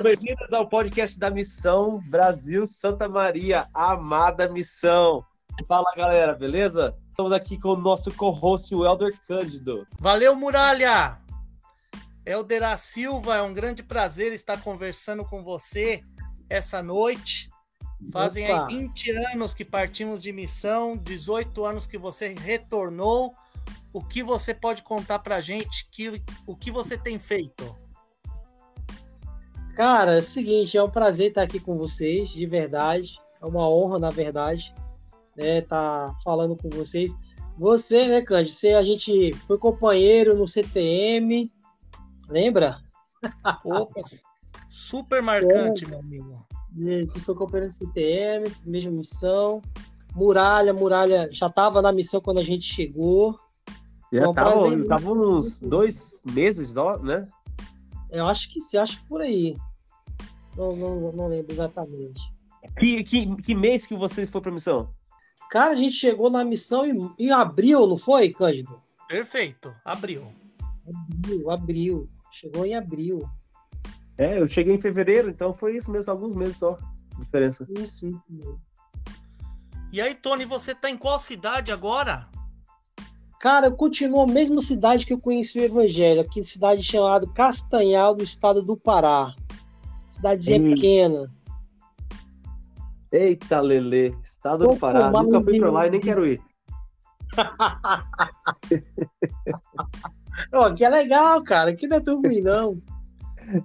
Sejam bem-vindos ao podcast da Missão Brasil Santa Maria, a amada missão. Fala galera, beleza? Estamos aqui com o nosso co-host, o Helder Cândido. Valeu, Muralha! Helder Silva, é um grande prazer estar conversando com você essa noite. Fazem Opa. aí 20 anos que partimos de missão, 18 anos que você retornou. O que você pode contar pra gente? Que, o que você tem feito? Cara, é o seguinte, é um prazer estar aqui com vocês, de verdade. É uma honra, na verdade, né, estar falando com vocês. Você, né, Cândido, você, a gente foi companheiro no CTM, lembra? Opa, super marcante, é. meu amigo. Gente foi companheiro no CTM, mesma missão. Muralha, Muralha já estava na missão quando a gente chegou. Já estava uns dois meses, né? Eu acho que sim, acho que por aí. Não, não, não lembro exatamente. Que, que, que mês que você foi pra missão? Cara, a gente chegou na missão em, em abril, não foi, Cândido? Perfeito, abril. Abril, abril. Chegou em abril. É, eu cheguei em fevereiro, então foi isso mesmo, alguns meses só. Diferença. Isso, isso. E aí, Tony, você tá em qual cidade agora? Cara, eu continuo a mesma cidade que eu conheci o Evangelho, aqui cidade chamada Castanhal, do estado do Pará. Cidadezinha hum. pequena. Eita, Lele, estado Tô do Pará. Nunca fui pra lá e nem quero ir. oh, aqui é legal, cara. Aqui não é tão ruim, não.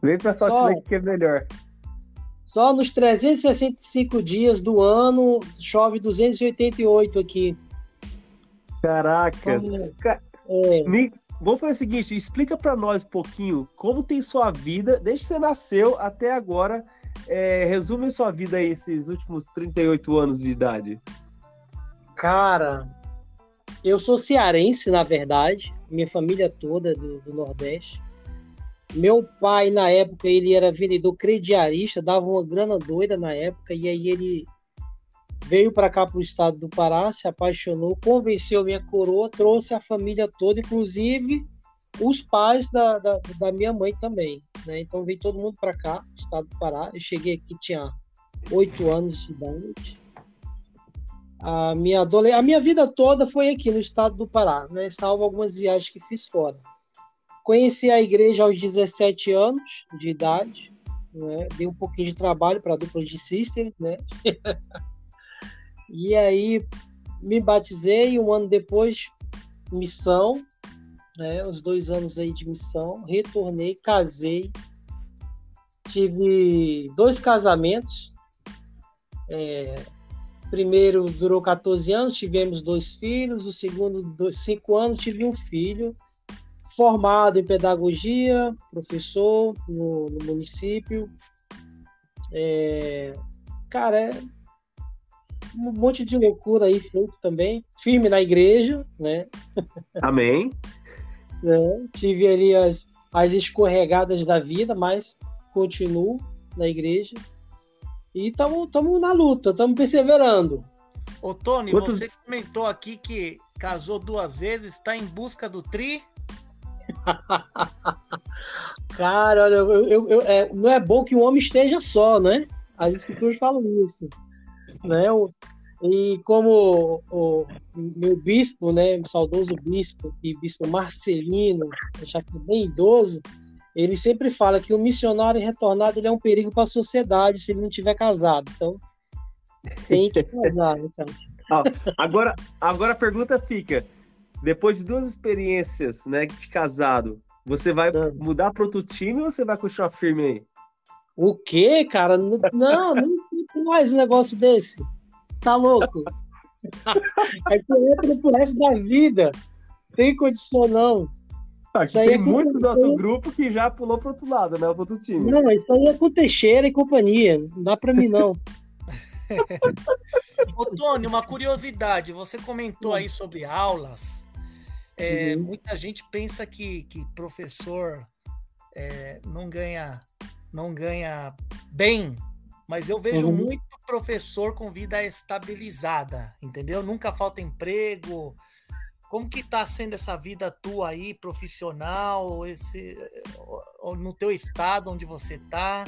Vem pra só que é melhor. Só nos 365 dias do ano chove 288 aqui. Caracas. É. Me, vamos fazer o seguinte, explica para nós um pouquinho como tem sua vida, desde que você nasceu até agora. É, resume sua vida aí, esses últimos 38 anos de idade. Cara, eu sou cearense, na verdade. Minha família toda do, do Nordeste. Meu pai, na época, ele era vendedor crediarista, dava uma grana doida na época, e aí ele veio para cá para o estado do Pará, se apaixonou, convenceu minha coroa, trouxe a família toda, inclusive os pais da, da, da minha mãe também. Né? Então veio todo mundo para cá, estado do Pará. Eu cheguei aqui, tinha oito anos de idade. A minha, adole... a minha vida toda foi aqui no estado do Pará, né? salvo algumas viagens que fiz fora. Conheci a igreja aos 17 anos de idade, né? dei um pouquinho de trabalho para a dupla de sister, né? E aí me batizei, um ano depois, missão, né, uns dois anos aí de missão, retornei, casei, tive dois casamentos. É, primeiro durou 14 anos, tivemos dois filhos, o segundo, dois, cinco anos, tive um filho, formado em pedagogia, professor no, no município. É, cara, é, um monte de loucura aí feito também. Firme na igreja, né? Amém. é, tive ali as, as escorregadas da vida, mas continuo na igreja. E estamos na luta, estamos perseverando. Ô, Tony, Quantos... você comentou aqui que casou duas vezes, está em busca do tri? Cara, olha, eu, eu, eu, é, não é bom que um homem esteja só, né? As escrituras falam isso né? E como o, o, meu bispo, né, o saudoso bispo, e bispo Marcelino, já que bem idoso, ele sempre fala que o missionário retornado ele é um perigo para a sociedade se ele não tiver casado. Então, tem que casar, então. agora, agora a pergunta fica: depois de duas experiências, né, de casado, você vai ah. mudar para outro time ou você vai continuar firme aí? O quê, cara? Não, não, mais um negócio desse. Tá louco? É que entra pro resto da vida. Tem condição, não. Ah, tem é muitos do nosso grupo que já pulou pro outro lado, né? Pro outro time. Não, isso aí é com Teixeira e companhia. Não dá pra mim, não. Ô, Tony, uma curiosidade. Você comentou aí sobre aulas. É, uhum. Muita gente pensa que, que professor é, não ganha não ganha bem, mas eu vejo uhum. muito professor com vida estabilizada, entendeu? Nunca falta emprego. Como que tá sendo essa vida tua aí, profissional, esse no teu estado onde você tá?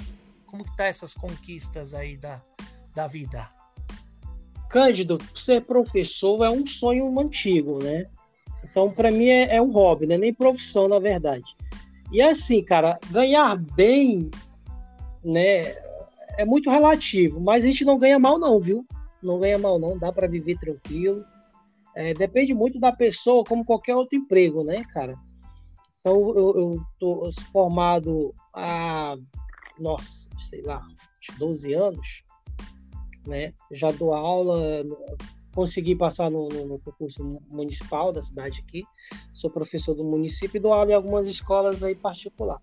como que tá essas conquistas aí da, da vida? Cândido, ser professor é um sonho antigo, né? Então, para mim, é, é, um hobby, né? Nem profissão, na verdade. E assim, cara, ganhar bem, né? É muito relativo, mas a gente não ganha mal, não, viu? Não ganha mal, não. Dá para viver tranquilo. É, depende muito da pessoa, como qualquer outro emprego, né, cara? Então, eu, eu tô formado há, nossa, sei lá, 12 anos, né? Já dou aula, consegui passar no, no, no, concurso municipal da cidade aqui. Sou professor do município e dou aula em algumas escolas aí particular.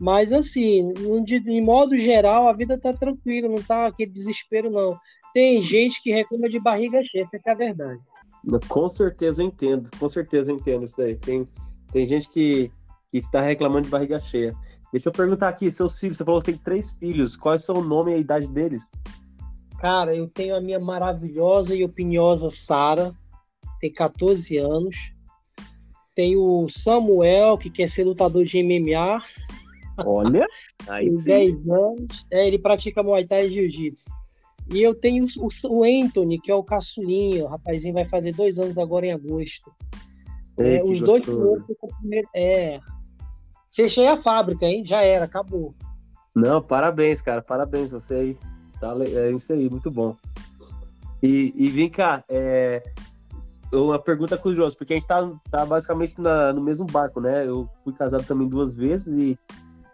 Mas assim, de, em modo geral, a vida tá tranquila, não tá aquele desespero, não. Tem gente que reclama de barriga cheia, essa é a verdade. Com certeza entendo, com certeza entendo isso daí. Tem, tem gente que, que está reclamando de barriga cheia. Deixa eu perguntar aqui, seus filhos, você falou que tem três filhos, quais são o nome e a idade deles? Cara, eu tenho a minha maravilhosa e opiniosa Sara, tem 14 anos. Tem o Samuel, que quer ser lutador de MMA. Olha, aí tem 10 anos. É, ele pratica Muay Thai e Jiu-Jitsu. E eu tenho o, o, Anthony, que é o caçulinho. O rapazinho vai fazer dois anos agora em agosto. Ei, é, os dois primeiros. É. Fechei a fábrica, hein? Já era, acabou. Não, parabéns, cara. Parabéns você aí. Tá, é isso aí, muito bom. E, e vem cá, é, uma pergunta curiosa, porque a gente tá, tá basicamente na, no mesmo barco, né? Eu fui casado também duas vezes e,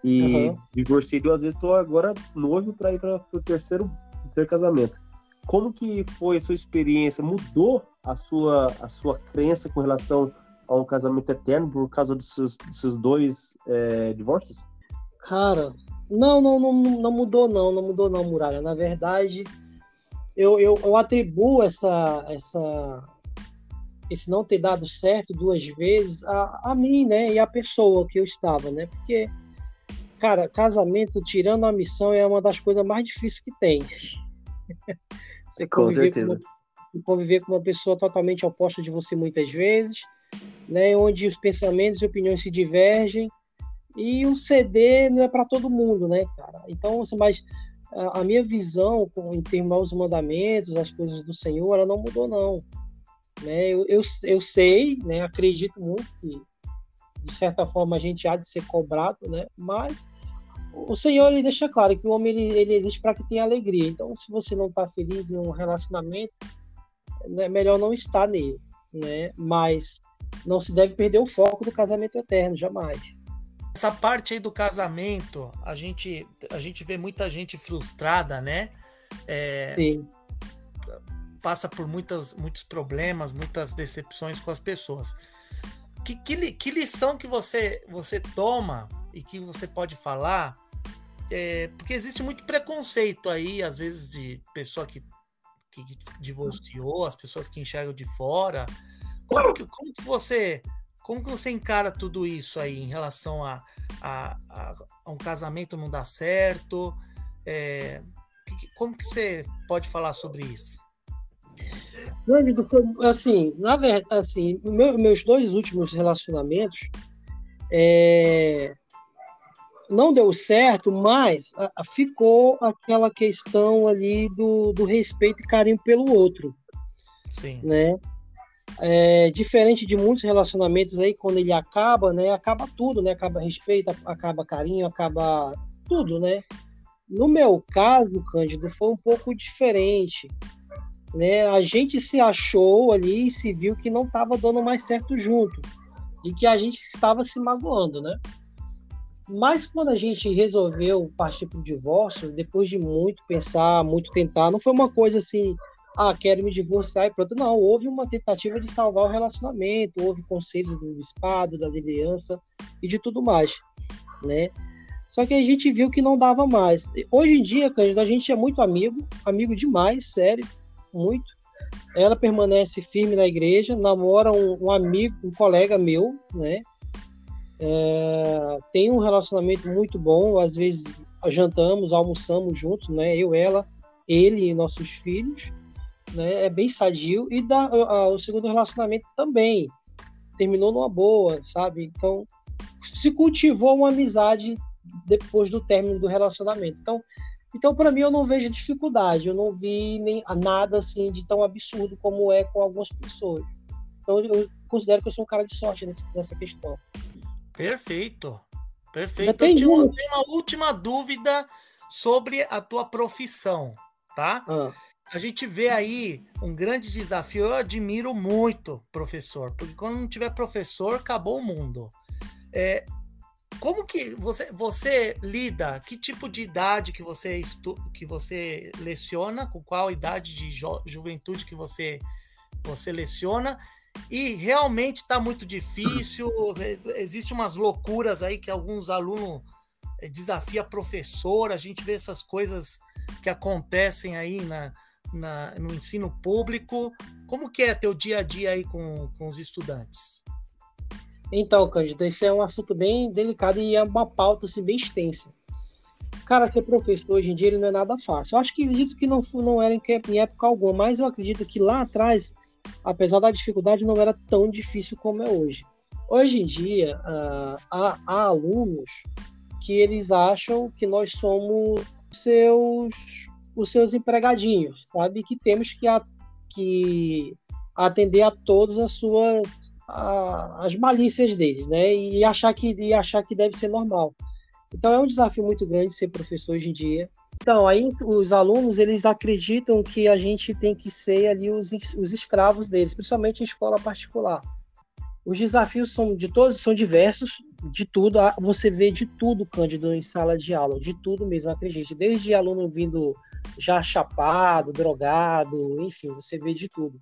e uhum. divorciei duas vezes, estou agora noivo para ir para o terceiro, terceiro casamento. Como que foi a sua experiência? Mudou a sua, a sua crença com relação a um casamento eterno por causa dos seus dois é, divórcios? Cara, não, não, não, não mudou não, não mudou não, Muralha. Na verdade, eu, eu, eu atribuo essa, essa, esse não ter dado certo duas vezes a, a mim, né? E a pessoa que eu estava, né? Porque, cara, casamento, tirando a missão, é uma das coisas mais difíceis que tem. você com certeza. Com uma, conviver com uma pessoa totalmente oposta de você muitas vezes, né? Onde os pensamentos e opiniões se divergem e o CD não é para todo mundo, né, cara? Então, assim, mas a, minha visão em termos aos mandamentos, as coisas do Senhor, ela não mudou, não. Né? Eu, eu, eu sei, né, acredito muito que, de certa forma, a gente há de ser cobrado, né? Mas o Senhor ele deixa claro que o homem ele, ele existe para que tenha alegria. Então, se você não está feliz em um relacionamento, é né, melhor não estar nele, né? Mas não se deve perder o foco do casamento eterno, jamais. Essa parte aí do casamento, a gente, a gente vê muita gente frustrada, né? É, Sim. Passa por muitas, muitos problemas, muitas decepções com as pessoas. Que, que, que lição que você, você toma e que você pode falar? É, porque existe muito preconceito aí, às vezes, de pessoa que, que divorciou, as pessoas que enxergam de fora. Como que, como que você como que você encara tudo isso aí em relação a, a, a, a um casamento não dar certo? É, como que você pode falar sobre isso? Assim, na verdade, assim, meu, meus dois últimos relacionamentos é, não deu certo, mas a, ficou aquela questão ali do, do respeito e carinho pelo outro. Sim. Né? É, diferente de muitos relacionamentos aí, quando ele acaba, né? Acaba tudo, né? Acaba respeito, acaba carinho, acaba tudo, né? No meu caso, Cândido, foi um pouco diferente. Né? A gente se achou ali e se viu que não estava dando mais certo junto. E que a gente estava se magoando, né? Mas quando a gente resolveu partir para o divórcio, depois de muito pensar, muito tentar, não foi uma coisa assim, ah, quero me divorciar e pronto. Não, houve uma tentativa de salvar o relacionamento, houve conselhos do espado, da liderança e de tudo mais, né? Só que a gente viu que não dava mais. Hoje em dia, Cândido, a gente é muito amigo, amigo demais, sério, muito. Ela permanece firme na igreja, namora um, um amigo, um colega meu, né? É, tem um relacionamento muito bom, às vezes jantamos, almoçamos juntos, né? Eu, ela, ele e nossos filhos né? É bem sadio e da, a, o segundo relacionamento também terminou numa boa, sabe? Então se cultivou uma amizade depois do término do relacionamento. Então, então para mim eu não vejo dificuldade, eu não vi nem nada assim de tão absurdo como é com algumas pessoas. Então eu considero que eu sou um cara de sorte nessa, questão. Perfeito. Perfeito. Eu tenho, uma, tenho uma última dúvida sobre a tua profissão, tá? Ah. A gente vê aí um grande desafio. Eu admiro muito professor, porque quando não tiver professor, acabou o mundo. É, como que você, você lida? Que tipo de idade que você estu, que você leciona? Com qual idade de ju, juventude que você você leciona? E realmente está muito difícil. Existem umas loucuras aí que alguns alunos eh, desafia professor. A gente vê essas coisas que acontecem aí na, na, no ensino público. Como que é teu dia a dia aí com, com os estudantes? Então, Cândido, esse é um assunto bem delicado e é uma pauta assim, bem extensa. Cara, ser professor hoje em dia ele não é nada fácil. Eu acho que acredito que não, não era em, em época alguma, mas eu acredito que lá atrás, apesar da dificuldade, não era tão difícil como é hoje. Hoje em dia, uh, há, há alunos que eles acham que nós somos seus os seus empregadinhos, sabe? Que temos que, a, que atender a todas as suas a, as malícias deles, né? E achar que e achar que deve ser normal. Então é um desafio muito grande ser professor hoje em dia. Então aí os alunos eles acreditam que a gente tem que ser ali os, os escravos deles, principalmente em escola particular. Os desafios são de todos são diversos, de tudo. Você vê de tudo, Cândido, em sala de aula, de tudo mesmo, acredite. Desde aluno vindo já chapado, drogado, enfim, você vê de tudo.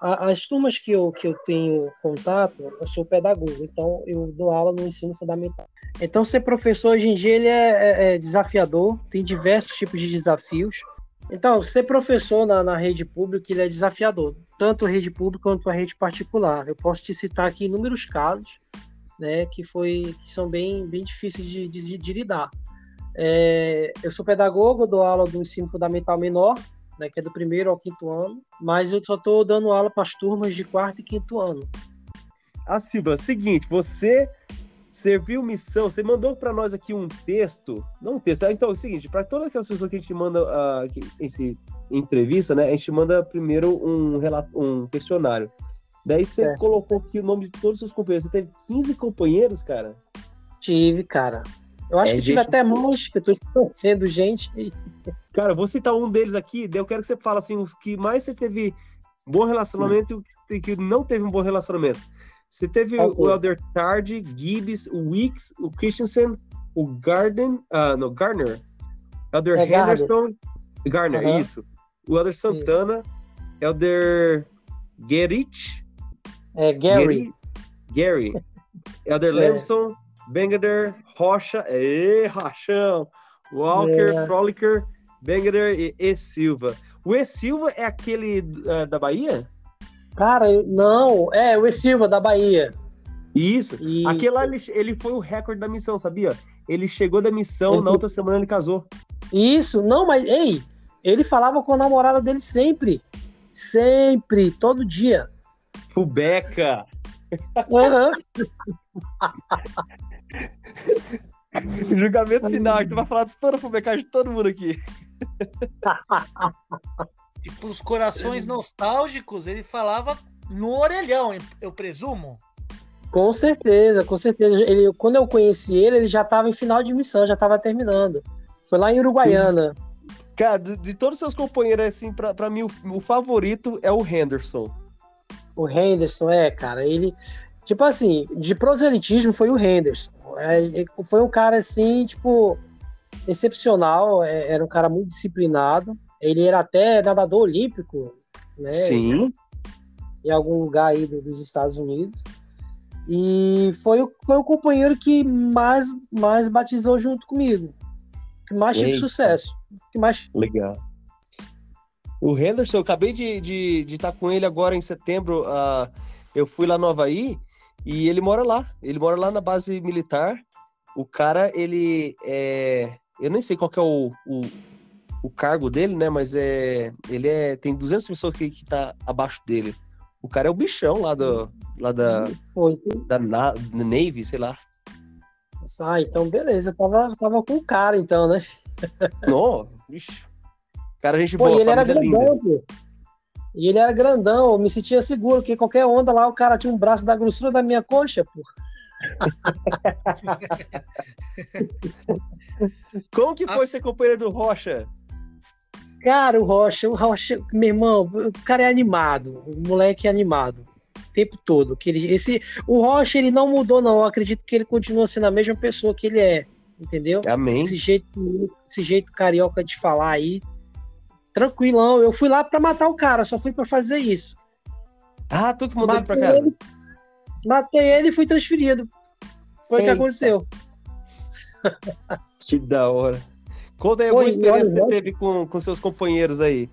As turmas que eu, que eu tenho contato, eu sou pedagogo, então eu dou aula no ensino fundamental. Então, ser professor hoje em dia ele é, é, é desafiador, tem diversos tipos de desafios. Então, ser professor na, na rede pública ele é desafiador, tanto a rede pública quanto a rede particular. Eu posso te citar aqui inúmeros casos, né, que foi que são bem, bem difíceis de, de, de lidar. É, eu sou pedagogo, dou aula do ensino fundamental menor, né, que é do primeiro ao quinto ano, mas eu só estou dando aula para as turmas de quarto e quinto ano. Ah, Silva, seguinte, você serviu missão, você mandou para nós aqui um texto, não um texto, ah, então é o seguinte, para todas aquelas pessoas que a gente manda, uh, que a gente entrevista, né, a gente manda primeiro um, relato, um questionário. Daí você é. colocou aqui o nome de todos os seus companheiros. Você teve 15 companheiros, cara? Tive, cara. Eu acho é, que tive até eu tô conhecendo gente. Cara, eu vou citar um deles aqui, daí eu quero que você fale assim, os que mais você teve bom relacionamento e que não teve um bom relacionamento. Você teve okay. o Elder Tard, Gibbs, o Weeks, o Christensen, o Garden, uh, no, Garner, Elder é Henderson, Garner, Garner isso. O Elder Santana, isso. Elder Gerich, é Gary. Gary. Gary. Elder é. Lemson, Bengader, Rocha, e Rachão, Walker, é. Frolicker, Bengader e E Silva. O E Silva é aquele uh, da Bahia? Cara, não, é o E Silva da Bahia. Isso. Isso. Aquele lá, ele, ele foi o recorde da missão, sabia? Ele chegou da missão, na outra semana ele casou. Isso, não, mas, ei, ele falava com a namorada dele sempre. Sempre, todo dia. Fubeca. Uhum. Julgamento final, que tu vai falar toda a fubecagem de todo mundo aqui. e pros corações nostálgicos, ele falava no orelhão, eu presumo. Com certeza, com certeza. Ele, quando eu conheci ele, ele já estava em final de missão, já estava terminando. Foi lá em Uruguaiana. Cara, de, de todos os seus companheiros, assim, pra, pra mim, o, o favorito é o Henderson. O Henderson, é, cara, ele. Tipo assim, de proselitismo foi o Henderson. É, foi um cara assim, tipo, excepcional. É, era um cara muito disciplinado. Ele era até nadador olímpico, né? Sim. Em algum lugar aí dos Estados Unidos. E foi, o, foi o companheiro que mais, mais batizou junto comigo. Que mais tive sucesso. Que mais... Legal. O Henderson, eu acabei de estar de, de tá com ele agora em setembro. Uh, eu fui lá no Havaí e ele mora lá. Ele mora lá na base militar. O cara, ele é. Eu nem sei qual é o, o, o, cargo dele, né? Mas é. Ele é. Tem 200 pessoas que, que tá abaixo dele. O cara é o bichão lá, do, lá da. Da, da Navy, sei lá. Ah, então beleza. tava, tava com o cara, então, né? Não, Ixi. Cara, a gente boa, ele era grandão, pô. E ele era grandão, eu me sentia seguro, porque qualquer onda lá, o cara tinha um braço da grossura da minha coxa, pô. Como que foi As... ser companheiro do Rocha? Cara, o Rocha, o Rocha, meu irmão, o cara é animado, o moleque é animado o tempo todo. Que ele, esse, o Rocha, ele não mudou, não. Eu acredito que ele continua sendo a mesma pessoa que ele é, entendeu? Amém. Esse jeito, esse jeito carioca de falar aí, tranquilão. Eu fui lá para matar o cara, só fui para fazer isso. Ah, tu que mandou matei ele pra casa? Ele, matei ele e fui transferido. Foi o que aconteceu. Que da hora. Conta aí alguma experiência que você teve com, com seus companheiros aí.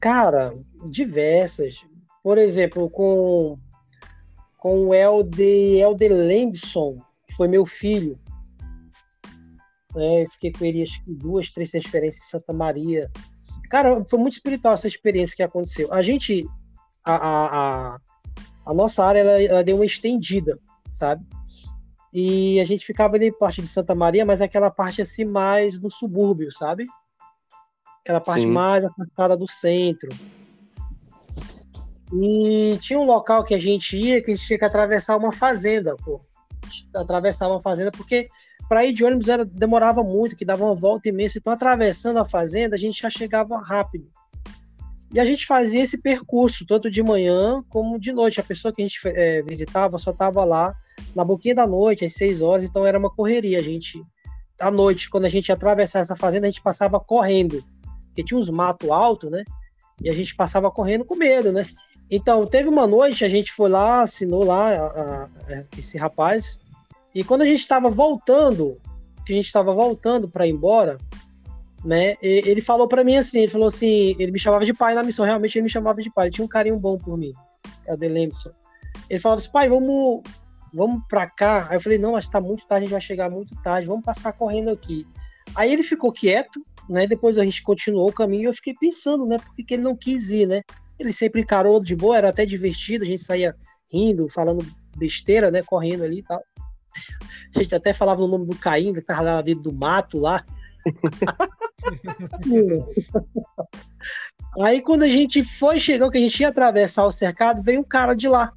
Cara, diversas. Por exemplo, com, com o Elde, Elde Lembson, que foi meu filho. É, fiquei com ele acho que duas, três transferências em Santa Maria. Cara, foi muito espiritual essa experiência que aconteceu. A gente, a, a, a, a nossa área, ela, ela deu uma estendida, sabe? E a gente ficava ali parte de Santa Maria, mas aquela parte assim mais no subúrbio, sabe? Aquela parte Sim. mais afastada do centro. E tinha um local que a gente ia que a gente tinha que atravessar uma fazenda, pô. Atravessar uma fazenda, porque para ir de ônibus era, demorava muito, que dava uma volta imensa. Então, atravessando a fazenda, a gente já chegava rápido. E a gente fazia esse percurso, tanto de manhã como de noite. A pessoa que a gente é, visitava só estava lá na boquinha da noite, às 6 horas, então era uma correria. A gente, à noite, quando a gente ia atravessar essa fazenda, a gente passava correndo, porque tinha uns matos altos, né? E a gente passava correndo com medo, né? Então, teve uma noite, a gente foi lá, assinou lá a, a, esse rapaz, e quando a gente estava voltando, que a gente estava voltando para ir embora, né? Ele falou para mim assim, ele falou assim, ele me chamava de pai na missão, realmente ele me chamava de pai, ele tinha um carinho bom por mim, é o Delemson. Ele falava assim, pai, vamos vamos pra cá. Aí eu falei, não, mas tá muito tarde, a gente vai chegar muito tarde, vamos passar correndo aqui. Aí ele ficou quieto, né? Depois a gente continuou o caminho e eu fiquei pensando, né? Por que ele não quis ir, né? Ele sempre encarou de boa, era até divertido, a gente saía rindo, falando besteira, né? Correndo ali e tal. A gente até falava o nome do Caim, que tava lá dentro do mato lá. Aí quando a gente foi, chegou, que a gente ia atravessar o cercado, veio um cara de lá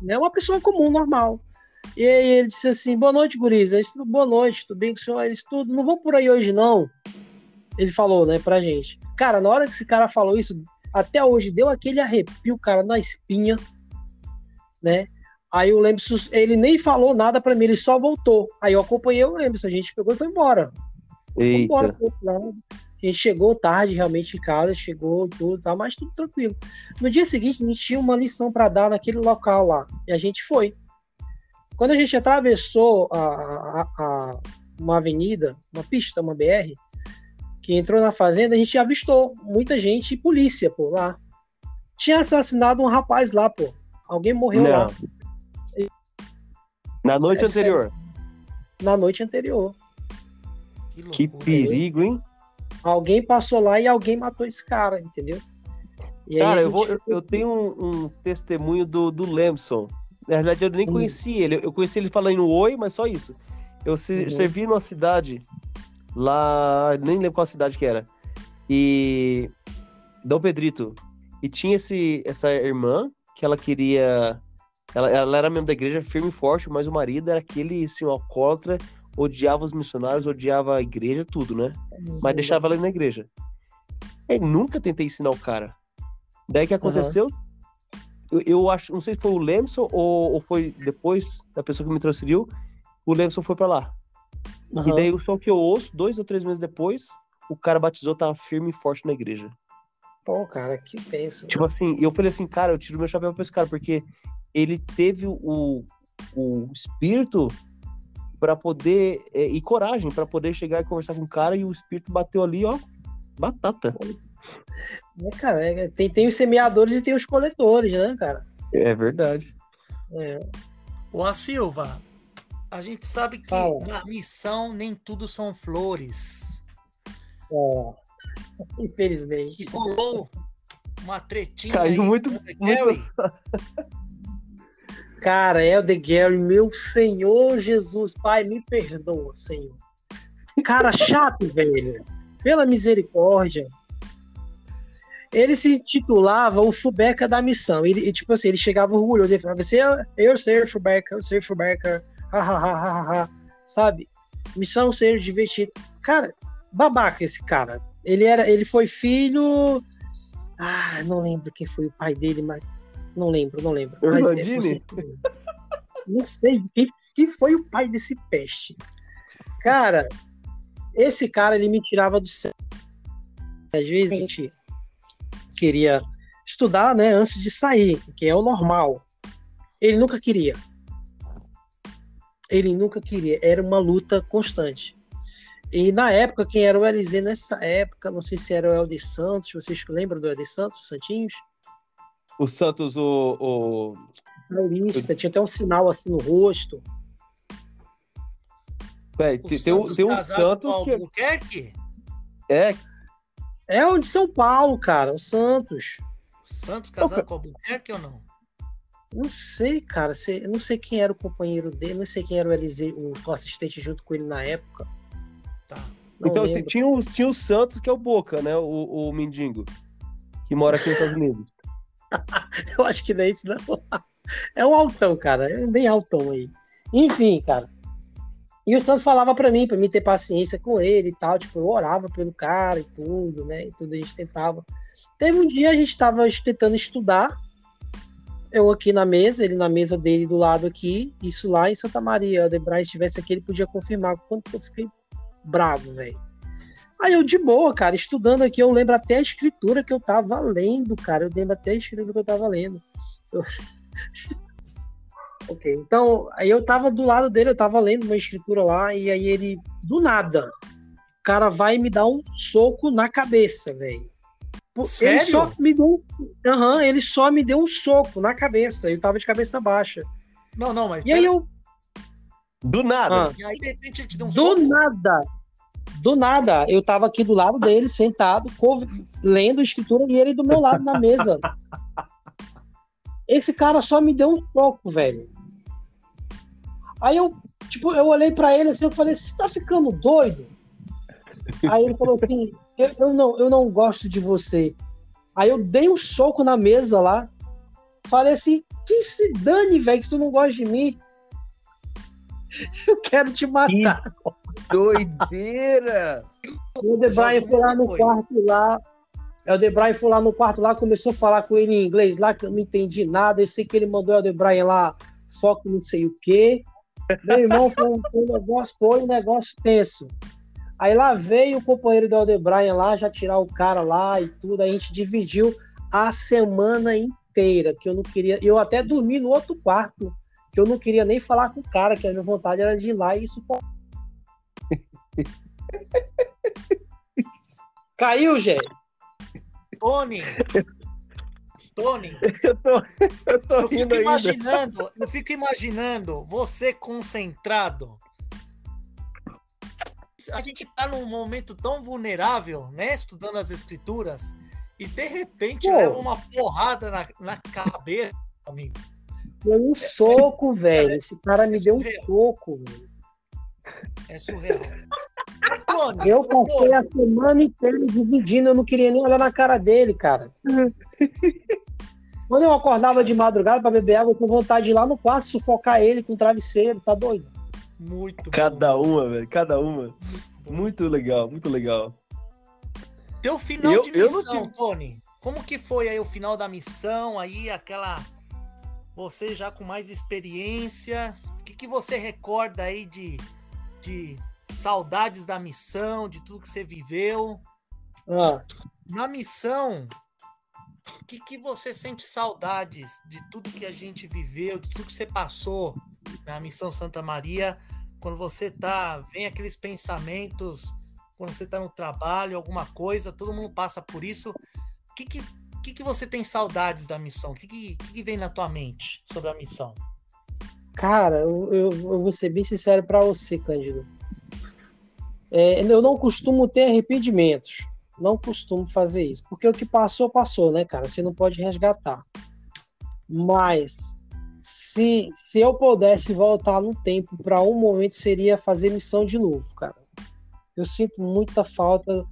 né? Uma pessoa comum, normal. E aí ele disse assim: Boa noite, guris. disse, Boa noite, tudo bem com o senhor? Ele disse, tudo, não vou por aí hoje, não. Ele falou, né, pra gente. Cara, na hora que esse cara falou isso, até hoje deu aquele arrepio, cara, na espinha, né? Aí o Lembson, ele nem falou nada para mim, ele só voltou. Aí eu acompanhei o Lembson, a gente pegou e foi embora. Foi embora a gente chegou tarde realmente em casa, chegou tudo, tá, mas tudo tranquilo. No dia seguinte, a gente tinha uma lição para dar naquele local lá, e a gente foi. Quando a gente atravessou a, a, a, uma avenida, uma pista, uma BR, que entrou na fazenda, a gente avistou muita gente e polícia por lá. Tinha assassinado um rapaz lá, pô. Alguém morreu Não. lá. Na noite sério, anterior. Sério. Na noite anterior. Que, que perigo, hein? Alguém passou lá e alguém matou esse cara, entendeu? E cara, eu, vou, eu, eu, tenho um, um, testemunho do, do Lemson. Na verdade, eu nem hum. conheci ele. Eu conheci ele falando oi, mas só isso. Eu se, uhum. servi numa cidade lá, nem lembro qual cidade que era. E Dom Pedrito. E tinha esse, essa irmã que ela queria. Ela, ela era mesmo da igreja firme e forte, mas o marido era aquele assim, alcoólatra odiava os missionários, odiava a igreja, tudo, né? Mas deixava ela na igreja. Eu nunca tentei ensinar o cara. Daí que aconteceu, uhum. eu, eu, acho, não sei se foi o Lemson ou, ou, foi depois da pessoa que me transferiu, o Lemson foi para lá. Uhum. E daí só que eu ouço, dois ou três meses depois, o cara batizou, tava firme e forte na igreja. Pô, cara, que penso. Tipo assim, eu falei assim, cara, eu tiro meu chapéu pra esse cara, porque ele teve o, o espírito para poder é, e coragem para poder chegar e conversar com o cara e o espírito bateu ali, ó, batata. É, cara, é, tem, tem os semeadores e tem os coletores, né, cara? É verdade. É. Ô, a Silva, a gente sabe que Fala. na missão nem tudo são flores. É. Infelizmente. Que rolou uma tretinha. Caiu aí, muito. muito... Cara, Elder Gary, meu Senhor Jesus, Pai, me perdoa, Senhor. Cara chato, velho. Pela misericórdia. Ele se titulava o Fubeca da missão. Ele, tipo assim, ele chegava orgulhoso. Ele falava assim: Eu ser Fubeca, eu ser Fubeca, ha, sabe? Missão ser divertido. Cara, babaca esse cara. Ele era, ele foi filho. Ah, não lembro quem foi o pai dele, mas não lembro, não lembro. Mas, é, não sei quem, quem foi o pai desse peste. Cara, esse cara ele me tirava do céu. Às vezes a gente queria estudar, né, antes de sair, que é o normal. Ele nunca queria. Ele nunca queria. Era uma luta constante. E na época, quem era o LZ nessa época, não sei se era o Helder Santos, vocês lembram do Helder Santos, Santinhos? O Santos, o. o... Paulista, tinha até um sinal assim no rosto. Véi, tem, tem, um, tem um Santos que. Albuquerque? É. É o de São Paulo, cara, o Santos. Santos casado com o Albuquerque ou não? Não sei, cara. Eu não sei quem era o companheiro dele, não sei quem era o LZ, o assistente junto com ele na época. Tá. Não então, tinha o, tinha o Santos, que é o Boca, né? O, o Mendigo. Que mora aqui nos Estados Unidos. eu acho que não é isso, não. É um altão, cara. É bem altão aí. Enfim, cara. E o Santos falava para mim, para mim ter paciência com ele e tal. Tipo, eu orava pelo cara e tudo, né? E tudo a gente tentava. Teve um dia a gente tava tentando estudar. Eu aqui na mesa, ele na mesa dele do lado aqui. Isso lá em Santa Maria. O Debray estivesse aqui, ele podia confirmar quanto eu fiquei bravo, velho. Aí eu de boa, cara, estudando aqui, eu lembro até a escritura que eu tava lendo, cara. Eu lembro até a escritura que eu tava lendo. Eu... ok, então, aí eu tava do lado dele, eu tava lendo uma escritura lá, e aí ele, do nada, o cara vai me dar um soco na cabeça, velho. Ele só me deu. Uhum, ele só me deu um soco na cabeça. Eu tava de cabeça baixa. Não, não, mas. E aí eu. Do nada. Ah, e aí, de repente, ele te deu um do soco. nada. Do nada, eu tava aqui do lado dele, sentado, lendo a escritura e ele do meu lado na mesa. Esse cara só me deu um soco, velho. Aí eu, tipo, eu olhei para ele assim, eu falei, você tá ficando doido? Aí ele falou assim, eu, eu, não, eu não gosto de você. Aí eu dei um soco na mesa lá, falei assim, que se dane, velho, que tu não gosta de mim. Eu quero te matar. Doideira! O Debray foi lá no quarto lá. O Debray foi lá no quarto lá, começou a falar com ele em inglês lá, que eu não entendi nada. Eu sei que ele mandou o Debray lá, foco não sei o quê. Meu irmão, foi um, foi um, negócio, foi um negócio tenso. Aí lá veio o companheiro do Aldebrian lá, já tirar o cara lá e tudo. A gente dividiu a semana inteira, que eu não queria. Eu até dormi no outro quarto que eu não queria nem falar com o cara, que a minha vontade era de ir lá e isso Caiu, Gé? Tony! Tony! Eu tô, eu tô eu fico imaginando, eu fico imaginando você concentrado. A gente tá num momento tão vulnerável, né? Estudando as escrituras, e de repente Pô. leva uma porrada na, na cabeça, amigo. Deu um soco, velho. Esse cara me deu um soco, velho. É surreal. eu passei a semana inteira dividindo, eu não queria nem olhar na cara dele, cara. Quando eu acordava de madrugada para beber água, eu com vontade de ir lá no quarto sufocar ele com travesseiro, tá doido? Muito Cada bom. uma, velho, cada uma. Muito, muito, legal, muito legal. Teu final eu, de missão, Tony. Como que foi aí o final da missão, aí aquela você já com mais experiência, o que, que você recorda aí de, de saudades da missão, de tudo que você viveu? Ah. Na missão, o que, que você sente saudades de tudo que a gente viveu, de tudo que você passou na missão Santa Maria, quando você tá, vem aqueles pensamentos, quando você tá no trabalho, alguma coisa, todo mundo passa por isso. O que, que que, que você tem saudades da missão? O que, que, que vem na tua mente sobre a missão? Cara, eu, eu, vou ser bem sincero para você, Cândido. É, eu não costumo ter arrependimentos. Não costumo fazer isso. Porque o que passou, passou, né, cara? Você não pode resgatar. Mas se, se eu pudesse voltar no tempo para um momento, seria fazer missão de novo, cara. Eu sinto muita falta,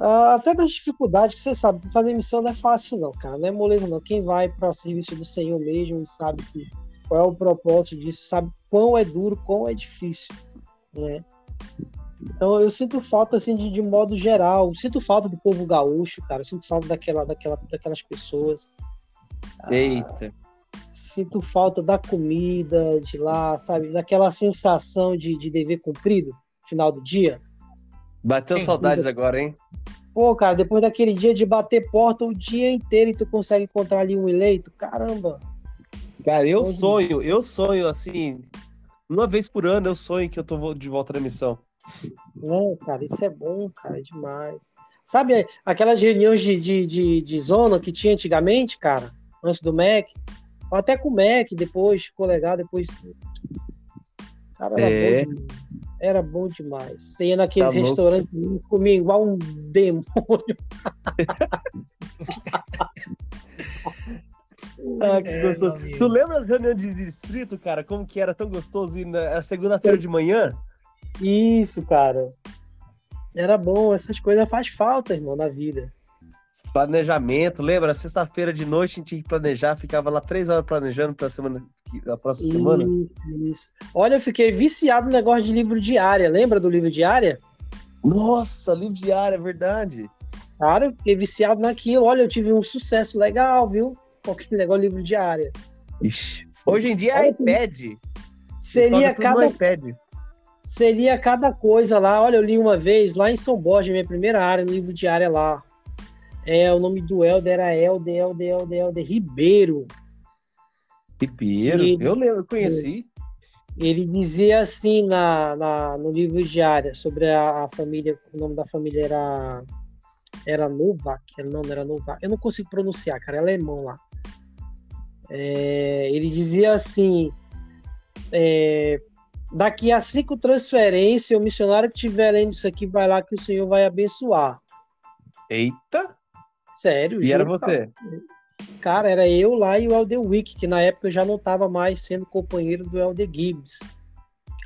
uh, até das dificuldades que você sabe, fazer missão não é fácil, não, cara. Não é moleza, não. Quem vai para o serviço do Senhor mesmo sabe que, qual é o propósito disso, sabe quão é duro, quão é difícil, né? Então eu sinto falta assim de, de modo geral, sinto falta do povo gaúcho, cara, sinto falta daquela, daquela, daquelas pessoas. Eita. Ah, sinto falta da comida de lá, sabe? Daquela sensação de, de dever cumprido final do dia. Bateu Sim. saudades agora, hein? Pô, cara, depois daquele dia de bater porta o dia inteiro e tu consegue encontrar ali um eleito, caramba. Cara, eu sonho, eu sonho assim, uma vez por ano eu sonho que eu tô de volta na missão. Não, cara, isso é bom, cara, é demais. Sabe aquelas reuniões de, de, de, de zona que tinha antigamente, cara, antes do MEC? Até com o Mac depois, ficou legal, depois. Cara, era, é. bom, era bom demais. Você ia naqueles tá restaurantes comia igual um demônio. ah, que é, gostoso. Tu lembra as reuniões de distrito, cara? Como que era tão gostoso ir na segunda-feira de manhã? Isso, cara. Era bom, essas coisas faz falta, irmão, na vida. Planejamento, lembra? Sexta-feira de noite a gente tinha que planejar, ficava lá três horas planejando para semana, a próxima isso, semana. Isso. Olha, eu fiquei viciado no negócio de livro diária. Lembra do livro diária? Nossa, livro diário, é verdade. Cara, eu fiquei viciado naquilo. Olha, eu tive um sucesso legal, viu? Qualquer negócio de livro diária. Ixi. Hoje em dia é iPad. Seria cada. IPad. Seria cada coisa lá. Olha, eu li uma vez lá em São Borja, minha primeira área, no livro diário lá. É, o nome do Helder era Helder, Helder, Helder, Helder Ribeiro. Ribeiro? Ele, eu lembro, eu conheci. Ele dizia assim na, na, no livro diário sobre a, a, família, o nome da família era era Novak, não, não era Novak, eu não consigo pronunciar, cara, é alemão lá. É, ele dizia assim: é, daqui a cinco transferências, o missionário que estiver lendo isso aqui vai lá que o Senhor vai abençoar. Eita! Sério, E era você? Cara, era eu lá e o Elder Wick, que na época eu já não estava mais sendo companheiro do Elder Gibbs.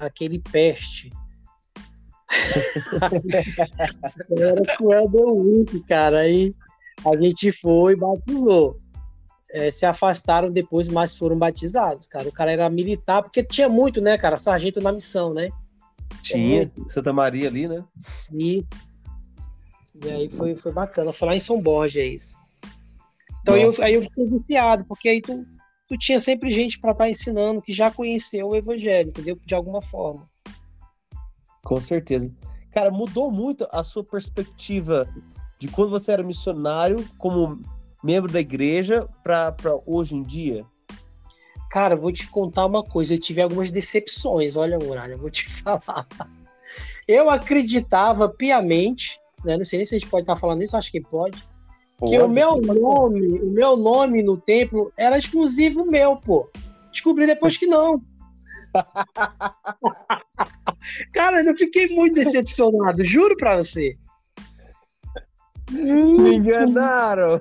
Aquele peste. era com o Elder Wick, cara. Aí a gente foi e batizou. É, se afastaram depois, mas foram batizados, cara. O cara era militar, porque tinha muito, né, cara? Sargento na missão, né? Tinha, Santa Maria ali, né? E e aí foi, foi bacana. Foi lá em São Borja é isso. Então eu, aí eu fiquei viciado, porque aí tu, tu tinha sempre gente para estar tá ensinando que já conheceu o evangelho, entendeu? De alguma forma. Com certeza. Cara, mudou muito a sua perspectiva de quando você era missionário como membro da igreja para hoje em dia? Cara, vou te contar uma coisa. Eu tive algumas decepções. Olha, Muralha, vou te falar. Eu acreditava piamente né? Não sei nem se a gente pode estar falando isso, acho que pode. Pode. Que o meu nome, o meu nome no templo era exclusivo meu, pô. Descobri depois que não. Cara, eu fiquei muito decepcionado, juro pra você. Me enganaram.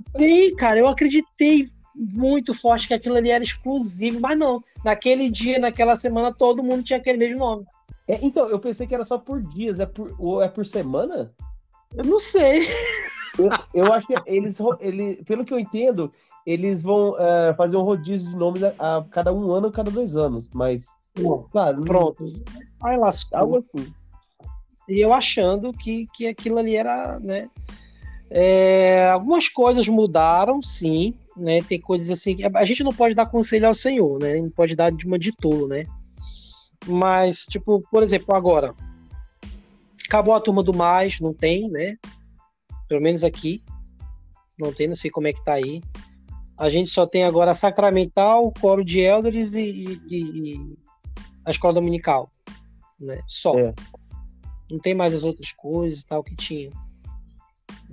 Sim, cara, eu acreditei muito forte que aquilo ali era exclusivo, mas não. Naquele dia, naquela semana, todo mundo tinha aquele mesmo nome. É, então, eu pensei que era só por dias, é por, ou é por semana? Eu não sei. Eu, eu acho que eles, ele, pelo que eu entendo, eles vão é, fazer um rodízio de nomes a, a, cada um ano cada dois anos, mas. Bom, claro, pronto. Aí lascou. Algo assim. E eu achando que, que aquilo ali era, né? É, algumas coisas mudaram, sim, né? Tem coisas assim que a gente não pode dar conselho ao Senhor, né? Não pode dar de uma de tolo, né? Mas, tipo, por exemplo, agora. Acabou a turma do mais, não tem, né? Pelo menos aqui. Não tem, não sei como é que tá aí. A gente só tem agora a Sacramental, o Coro de Elders e, e, e a Escola Dominical. Né? Só. É. Não tem mais as outras coisas e tal que tinha.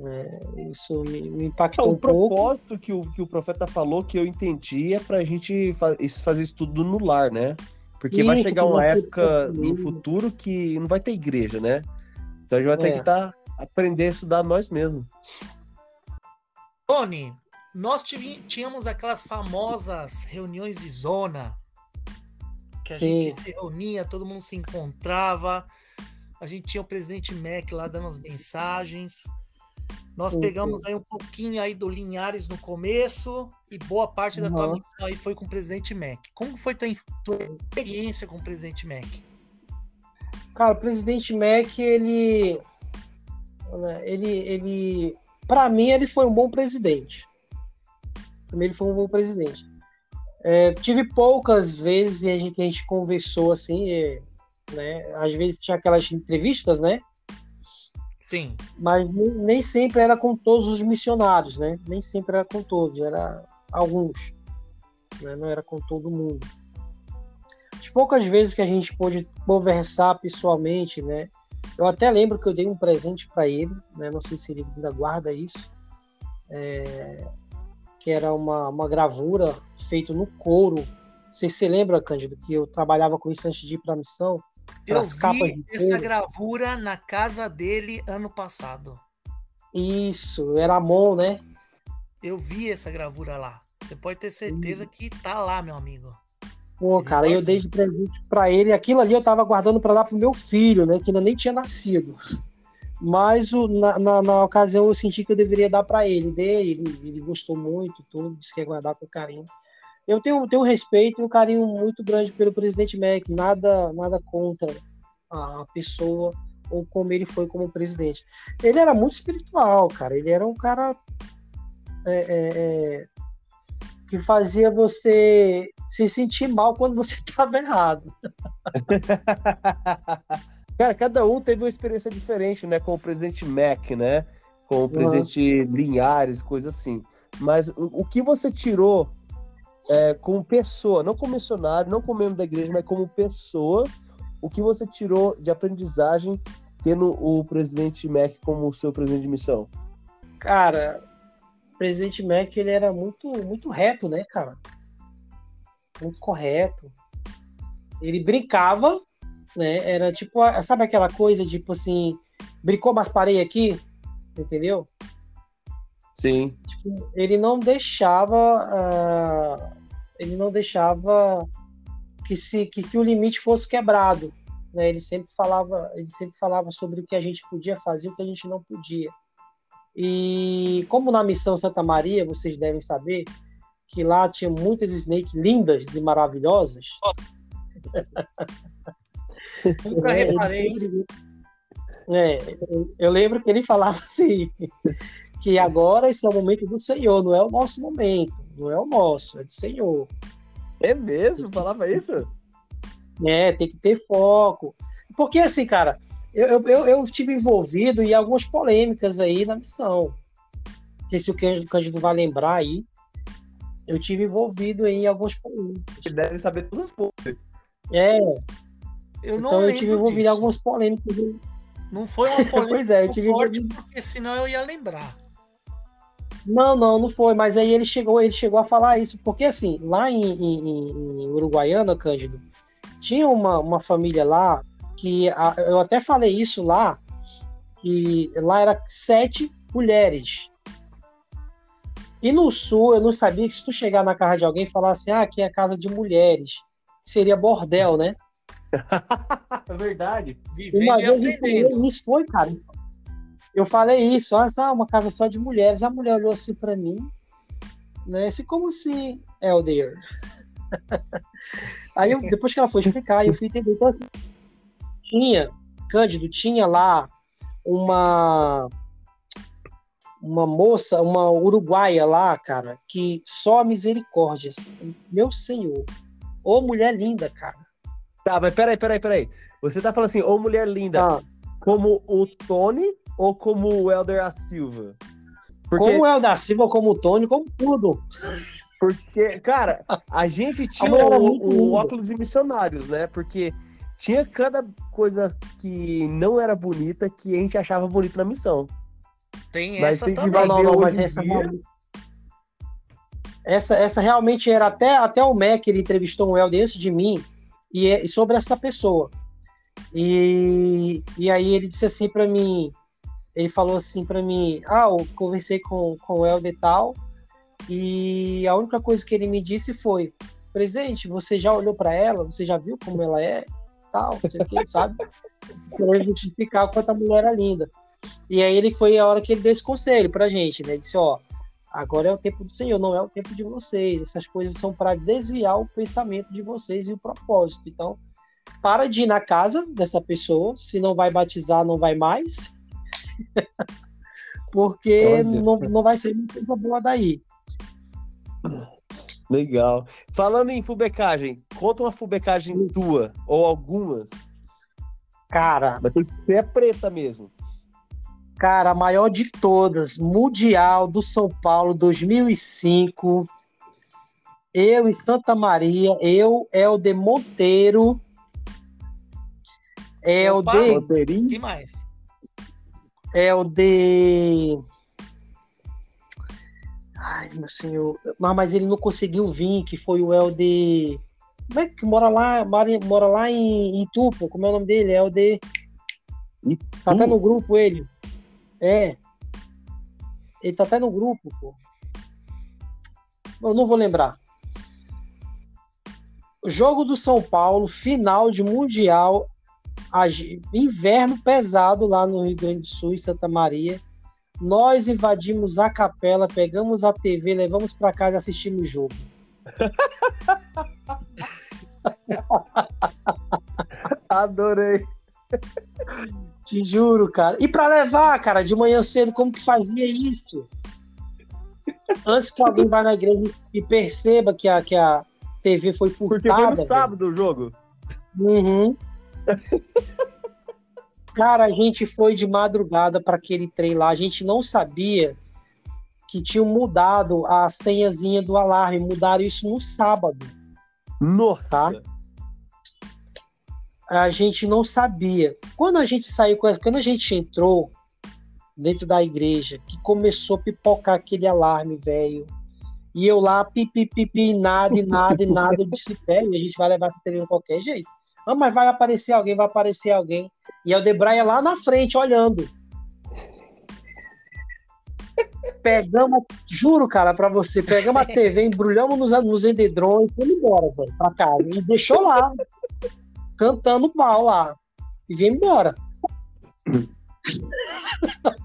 É, isso me, me impactou então, um pouco. O propósito que o, que o profeta falou, que eu entendi, é pra gente fazer isso tudo no lar, né? Porque vai chegar uma época no futuro que não vai ter igreja, né? Então a gente vai ter é. que tá, aprender a estudar nós mesmos. Tony, nós tínhamos aquelas famosas reuniões de zona, que a Sim. gente se reunia, todo mundo se encontrava, a gente tinha o presidente Mac lá dando as mensagens. Nós sim, pegamos sim. aí um pouquinho aí do Linhares no começo e boa parte da tua missão aí foi com o presidente Mac. Como foi tua, tua experiência com o presidente Mac? Cara, o presidente Mac, ele ele ele para mim ele foi um bom presidente. Para mim ele foi um bom presidente. É, tive poucas vezes que a gente, que a gente conversou assim, é, né? Às vezes tinha aquelas entrevistas, né? Sim. Mas nem, nem, sempre era com todos os missionários, né? Nem sempre era com todos, era alguns. Né? Não era com todo mundo. As poucas vezes que a gente pôde conversar pessoalmente, né? Eu até lembro que eu dei um presente para ele, né? Não sei se ele ainda guarda isso. É... Que era uma, uma gravura feita no couro. Não sei se você lembra, Cândido, que eu trabalhava com isso antes de ir para a missão. Eu vi essa gravura na casa dele ano passado. Isso, era Amon, né? Eu vi essa gravura lá. Você pode ter certeza que tá lá, meu amigo. Pô, ele cara, eu dei de presente pra ele. Aquilo ali eu tava guardando para dar pro meu filho, né? Que ainda nem tinha nascido. Mas o, na, na, na, ocasião eu senti que eu deveria dar para ele. Dei, ele, ele gostou muito, tudo, disse que ia guardar com carinho eu tenho, tenho um respeito e um carinho muito grande pelo presidente Mac, nada, nada contra a pessoa ou como ele foi como presidente. Ele era muito espiritual, cara. Ele era um cara é, é, é que fazia você se sentir mal quando você estava errado. cara, cada um teve uma experiência diferente, né? Com o presidente Mac, né? Com o presidente uhum. Linhares, coisa assim. Mas o, o que você tirou é, como pessoa, não como missionário, não como membro da igreja, mas como pessoa, o que você tirou de aprendizagem tendo o presidente Mac como seu presidente de missão? Cara, o presidente Mac ele era muito, muito reto, né, cara? Muito correto. Ele brincava, né? Era tipo, sabe aquela coisa, tipo assim, brincou, mas parei aqui, entendeu? Sim. Tipo, ele não deixava uh, ele não deixava que, se, que, que o limite fosse quebrado. Né? Ele sempre falava, ele sempre falava sobre o que a gente podia fazer e o que a gente não podia. E como na missão Santa Maria, vocês devem saber que lá tinha muitas snakes lindas e maravilhosas. Oh. Nunca reparei. É, eu lembro que ele falava assim, que agora esse é o momento do Senhor, não é o nosso momento, não é o nosso, é do Senhor. É mesmo? Falava isso? É, tem que ter foco. Porque assim, cara, eu, eu, eu estive envolvido em algumas polêmicas aí na missão. Não sei se o Cândido vai lembrar aí. Eu tive envolvido em algumas polêmicas. Ele deve saber todos os pontos. É. Eu não então eu tive envolvido disso. em algumas polêmicas. Não foi uma polêmica pois é, eu tive forte, envolvido... porque senão eu ia lembrar. Não, não, não foi, mas aí ele chegou, ele chegou a falar isso, porque assim, lá em, em, em Uruguaiana, Cândido, tinha uma, uma família lá que a, eu até falei isso lá, que lá era sete mulheres. E no sul, eu não sabia que se tu chegar na casa de alguém e falar assim, ah, aqui é casa de mulheres, seria bordel, né? é verdade. Vivendo e isso foi, cara. Eu falei isso, ah, uma casa só de mulheres. A mulher olhou assim para mim, né? Assim, como assim, Elder? Aí eu, depois que ela foi explicar, eu fui entender. Então, tinha, Cândido, tinha lá uma uma moça, uma uruguaia lá, cara, que só misericórdia. Meu senhor. Ô mulher linda, cara. Tá, mas peraí, peraí, peraí. Você tá falando assim, ô mulher linda, ah. como o Tony ou como o Helder da Silva? Porque... Como o Helder da Silva, como o Tony, como tudo. Porque, cara, a gente tinha o, o óculos de missionários, né? Porque tinha cada coisa que não era bonita que a gente achava bonito na missão. Tem mas essa também. Não, não, mas essa, dia... essa, essa realmente era até, até o Mac, ele entrevistou um Helder antes de mim, e, é, e sobre essa pessoa. E, e aí ele disse assim para mim, ele falou assim para mim, ah, eu conversei com, com o Helder e tal, E a única coisa que ele me disse foi: presidente, você já olhou para ela? Você já viu como ela é? Tal, não sei o que, sabe? Querendo justificar quanto a mulher era linda. E aí ele foi a hora que ele deu esse conselho pra gente, né? Ele disse: ó, agora é o tempo do Senhor, não é o tempo de vocês. Essas coisas são para desviar o pensamento de vocês e o propósito. Então, para de ir na casa dessa pessoa, se não vai batizar, não vai mais. Porque não, não vai ser muita coisa boa daí. Legal. Falando em fubecagem, conta uma fubecagem tua, ou algumas. Cara. Mas tem que ser preta mesmo. Cara, a maior de todas, Mundial do São Paulo 2005. Eu em Santa Maria, eu, Helder Monteiro. Helder. que mais? Helder. Ai, meu senhor. Mas, mas ele não conseguiu vir, que foi o Helder. Como é que mora lá? Mora, mora lá em, em Tupo, como é o nome dele? Helder. Tá até no grupo ele. É. Ele tá até no grupo, pô. Eu não vou lembrar. Jogo do São Paulo, final de Mundial, inverno pesado lá no Rio Grande do Sul, em Santa Maria. Nós invadimos a capela, pegamos a TV, levamos para casa e assistimos o jogo. Adorei. Te juro, cara. E para levar, cara, de manhã cedo, como que fazia isso? Antes que alguém vá na igreja e perceba que a, que a TV foi furtada. Porque foi no sábado o jogo. Uhum. Cara, a gente foi de madrugada para aquele trem lá. A gente não sabia que tinham mudado a senhazinha do alarme. Mudaram isso no sábado. Nossa! Tá? a gente não sabia. Quando a gente saiu, quando a gente entrou dentro da igreja, que começou a pipocar aquele alarme, velho. E eu lá, pipi, pipi, nada, e nada, e nada. Eu disse, velho, a gente vai levar essa TV de qualquer jeito. Ah, mas vai aparecer alguém, vai aparecer alguém. E o Debraia lá na frente, olhando. Pegamos, juro, cara, pra você, pegamos a TV, embrulhamos nos, nos endedrões e fomos embora, velho, pra casa. E deixou lá cantando mal lá. E vem embora.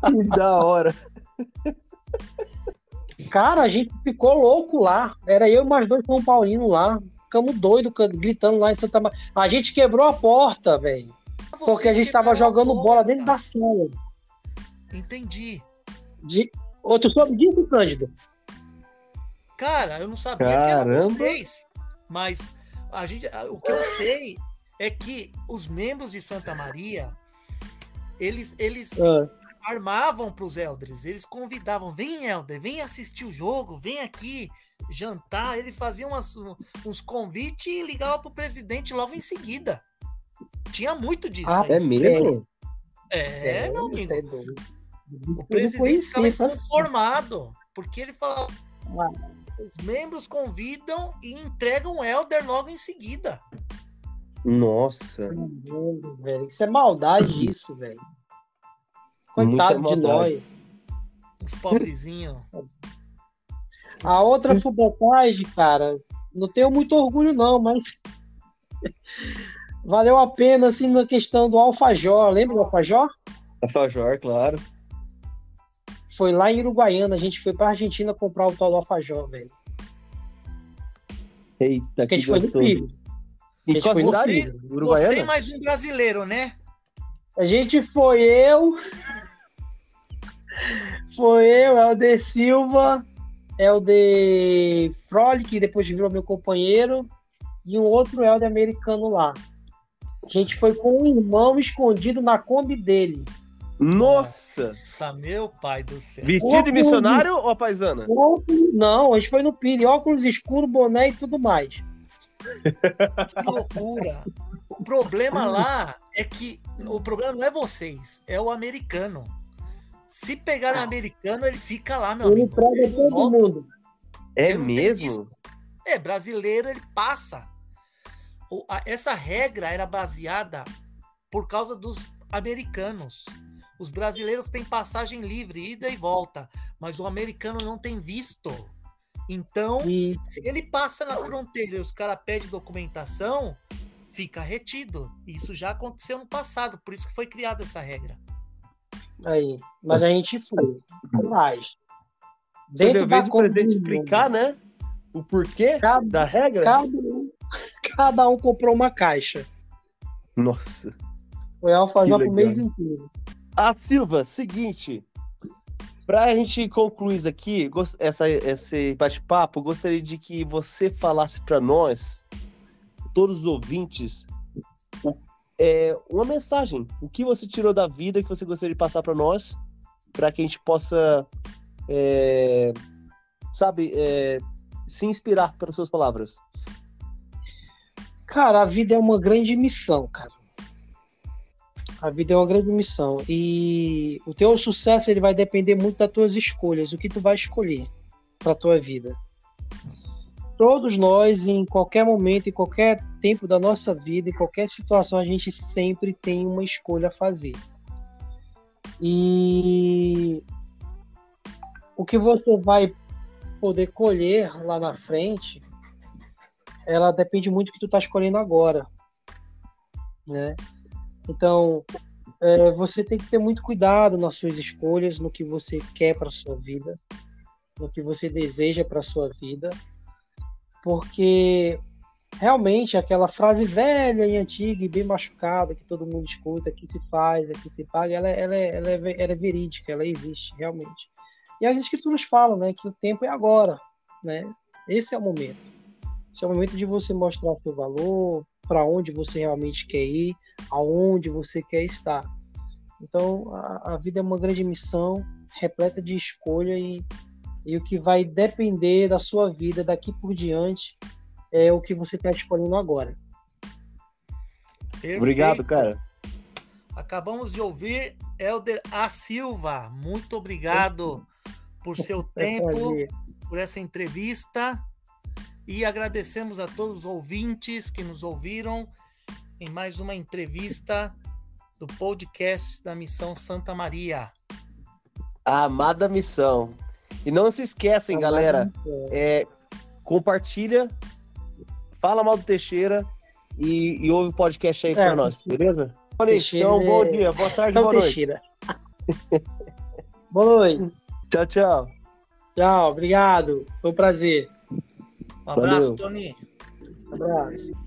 que da hora. Cara, a gente ficou louco lá. Era eu e mais dois São Paulinos lá. Ficamos doidos, gritando lá em Santa Maria. A gente quebrou a porta, velho. Porque a gente tava jogando bola dentro da sala. Entendi. De... Outro soube disso, Cândido? Cara, eu não sabia Caramba. que era vocês. Mas a gente, o que eu sei é que os membros de Santa Maria, eles, eles é. Armavam para os elders, eles convidavam, vem elder, vem assistir o jogo, vem aqui jantar, ele fazia umas, uns convites e ligava para o presidente logo em seguida. Tinha muito disso. Ah, é mesmo? É, é, meu amigo. É o presidente estava informado, porque ele falava... Ah. Os membros convidam e entregam o Elder logo em seguida. Nossa. velho. Isso é maldade, isso, velho. Coitado de nós. Os pobrezinhos. A outra fubocagem, cara, não tenho muito orgulho, não, mas valeu a pena, assim, na questão do Alfajor. Lembra do Alfajor? Alfajor, claro. Foi lá em Uruguaiana, a gente foi pra Argentina comprar o tal do Alfajor, velho. Eita, Acho que a gente foi no PIB. E com você, você mais um brasileiro, né? A gente foi eu. Foi eu, Helder Silva, Helder Frole, que depois virou meu companheiro, e um outro Helder americano lá. A gente foi com um irmão escondido na Kombi dele. Nossa! Nossa, meu pai do céu. Vestido de missionário ou paisana? Não, a gente foi no Pire, óculos escuros, boné e tudo mais. Que loucura. O problema lá é que o problema não é vocês, é o americano. Se pegar o ah. americano, ele fica lá, meu ele amigo. Ele todo mundo. É mesmo? É, brasileiro, ele passa. Essa regra era baseada por causa dos americanos. Os brasileiros têm passagem livre, ida e volta, mas o americano não tem visto. Então, se ele passa na fronteira e os caras pedem documentação, fica retido. Isso já aconteceu no passado, por isso que foi criada essa regra. Aí, mas a gente foi. Mais. Você deu vez presidente explicar, né? O porquê cada, da regra? Cada um, cada um comprou uma caixa. Nossa. Foi alfajor pro mês inteiro. Ah, Silva, seguinte. Pra gente concluir isso aqui, essa, esse bate-papo, gostaria de que você falasse para nós, todos os ouvintes, é, uma mensagem. O que você tirou da vida que você gostaria de passar para nós, para que a gente possa, é, sabe, é, se inspirar pelas suas palavras. Cara, a vida é uma grande missão, cara. A vida é uma grande missão e o teu sucesso ele vai depender muito das tuas escolhas, o que tu vai escolher para tua vida. Todos nós, em qualquer momento, em qualquer tempo da nossa vida, em qualquer situação, a gente sempre tem uma escolha a fazer. E o que você vai poder colher lá na frente, ela depende muito do que tu tá escolhendo agora, né? Então, é, você tem que ter muito cuidado nas suas escolhas, no que você quer para sua vida, no que você deseja para sua vida, porque realmente aquela frase velha e antiga e bem machucada que todo mundo escuta, que se faz, que se paga, ela, ela, ela, é, ela é verídica, ela existe realmente. E as escrituras falam, né, que o tempo é agora, né? Esse é o momento. Esse é o momento de você mostrar seu valor, para onde você realmente quer ir, aonde você quer estar. Então, a, a, vida é uma grande missão, repleta de escolha e, e o que vai depender da sua vida daqui por diante é o que você está escolhendo agora. Perfeito. Obrigado, cara. Acabamos de ouvir Elder A. Silva. Muito obrigado por seu tempo, por essa entrevista. E agradecemos a todos os ouvintes que nos ouviram em mais uma entrevista do podcast da Missão Santa Maria. A amada missão. E não se esquecem, galera, é, compartilha, fala mal do Teixeira e, e ouve o podcast aí é, para nós, beleza? então, bom dia, boa tarde, boa noite. Teixeira. boa noite. Tchau, tchau. Tchau, obrigado. Foi um prazer. Um abraço, Valeu. Tony. Um abraço.